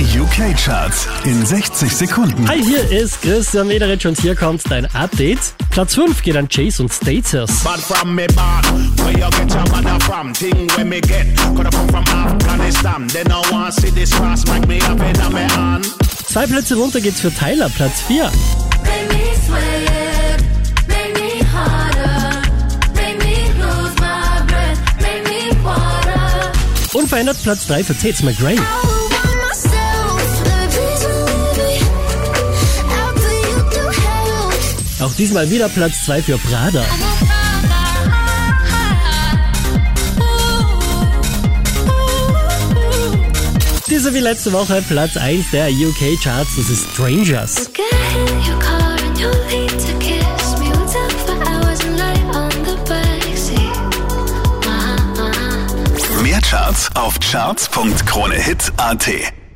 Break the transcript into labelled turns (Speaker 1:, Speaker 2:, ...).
Speaker 1: Die UK-Charts in 60 Sekunden.
Speaker 2: Hi, hier ist Christian Mederich und hier kommt dein Update. Platz 5 geht an Chase und Status.
Speaker 3: Bad from me born. Where you get your mother from? Thing where me get. Coulda come from Afghanistan. They no want see this cross make me up in me hand.
Speaker 2: Zwei Plätze runter geht's für Tyler, Platz 4.
Speaker 4: Make me sweat, make me harder, make me lose my breath, make me water.
Speaker 2: Unverändert Platz 3 für Tates McRae. Auch diesmal wieder Platz 2 für Prada. Diese wie letzte Woche Platz 1 der UK-Charts, das ist Strangers.
Speaker 4: Uh-huh.
Speaker 1: Mehr Charts auf charts.kronehit.at.